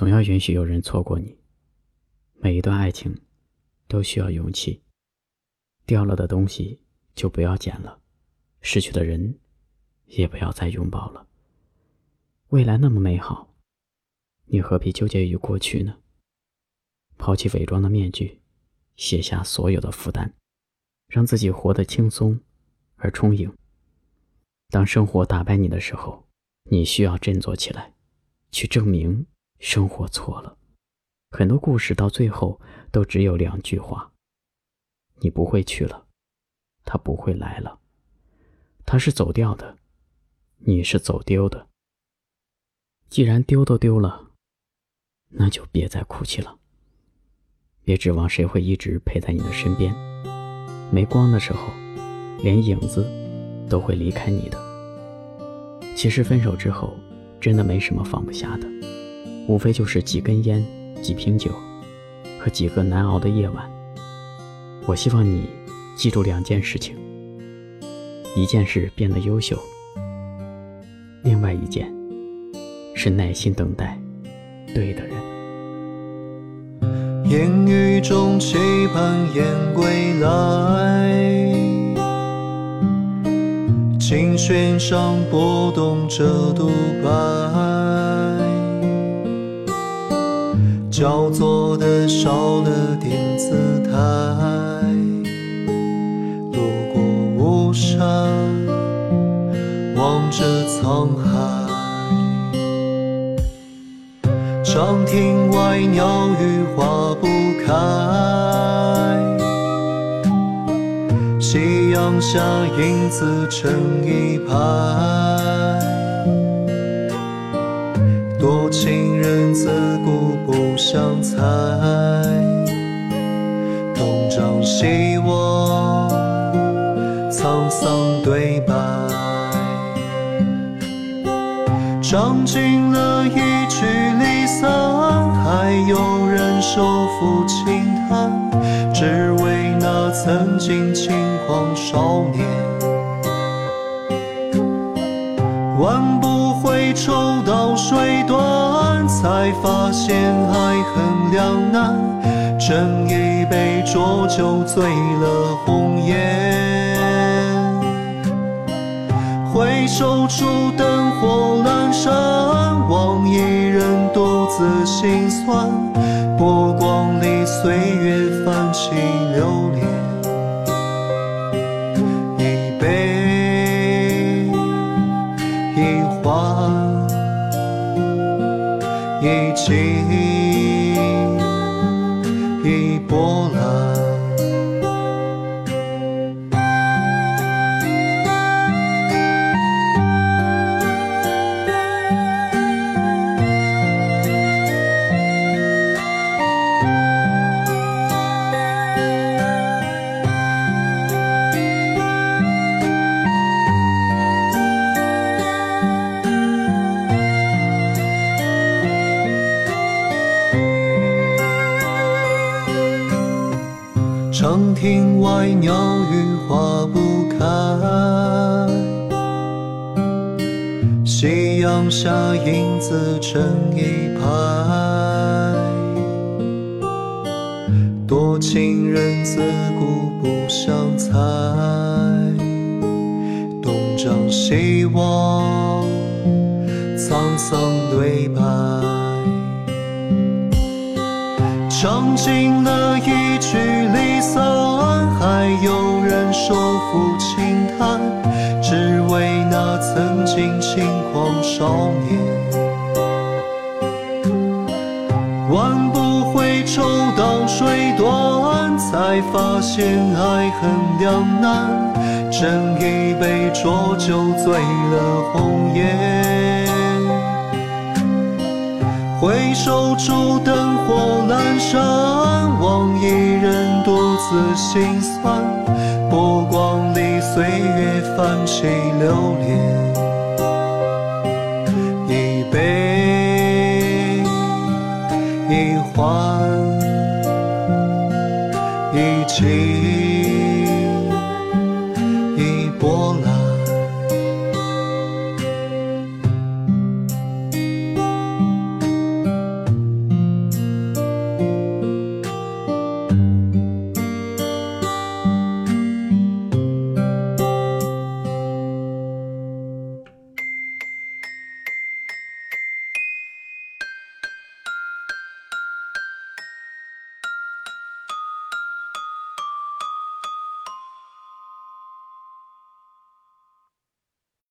总要允许有人错过你。每一段爱情都需要勇气。掉了的东西就不要捡了，失去的人也不要再拥抱了。未来那么美好，你何必纠结于过去呢？抛弃伪装的面具，卸下所有的负担，让自己活得轻松而充盈。当生活打败你的时候，你需要振作起来，去证明生活错了。很多故事到最后都只有两句话：你不会去了，他不会来了，他是走掉的，你是走丢的。既然丢都丢了，那就别再哭泣了。别指望谁会一直陪在你的身边，没光的时候，连影子都会离开你的。其实分手之后，真的没什么放不下的，无非就是几根烟、几瓶酒和几个难熬的夜晚。我希望你记住两件事情：一件事变得优秀，另外一件是耐心等待对的人。烟雨中期盼燕归来，琴弦上拨动着独白，焦作的少了点姿态，路过巫山，望着沧海。长亭外，鸟语花不开。夕阳下，影子成一排。情人自古不相猜。东张西望，沧桑对白。唱尽了一曲离散，还有人手抚轻弹，只为那曾经轻狂少年。万不抽刀水断，才发现爱恨两难。斟一杯浊酒，醉了红颜。回首处，灯火阑珊，望一人独自心酸。波光里，岁月波澜。长亭外，鸟语花不开。夕阳下，影子成一排。多情人自古不相猜。东张西望，沧桑对白。唱尽了一曾经轻狂少年。挽不回，抽刀水断，才发现爱恨两难。斟一杯浊酒，醉了红颜。回首处，灯火阑珊，望一人独自心酸。波光里，岁月泛起流连。一欢，一情。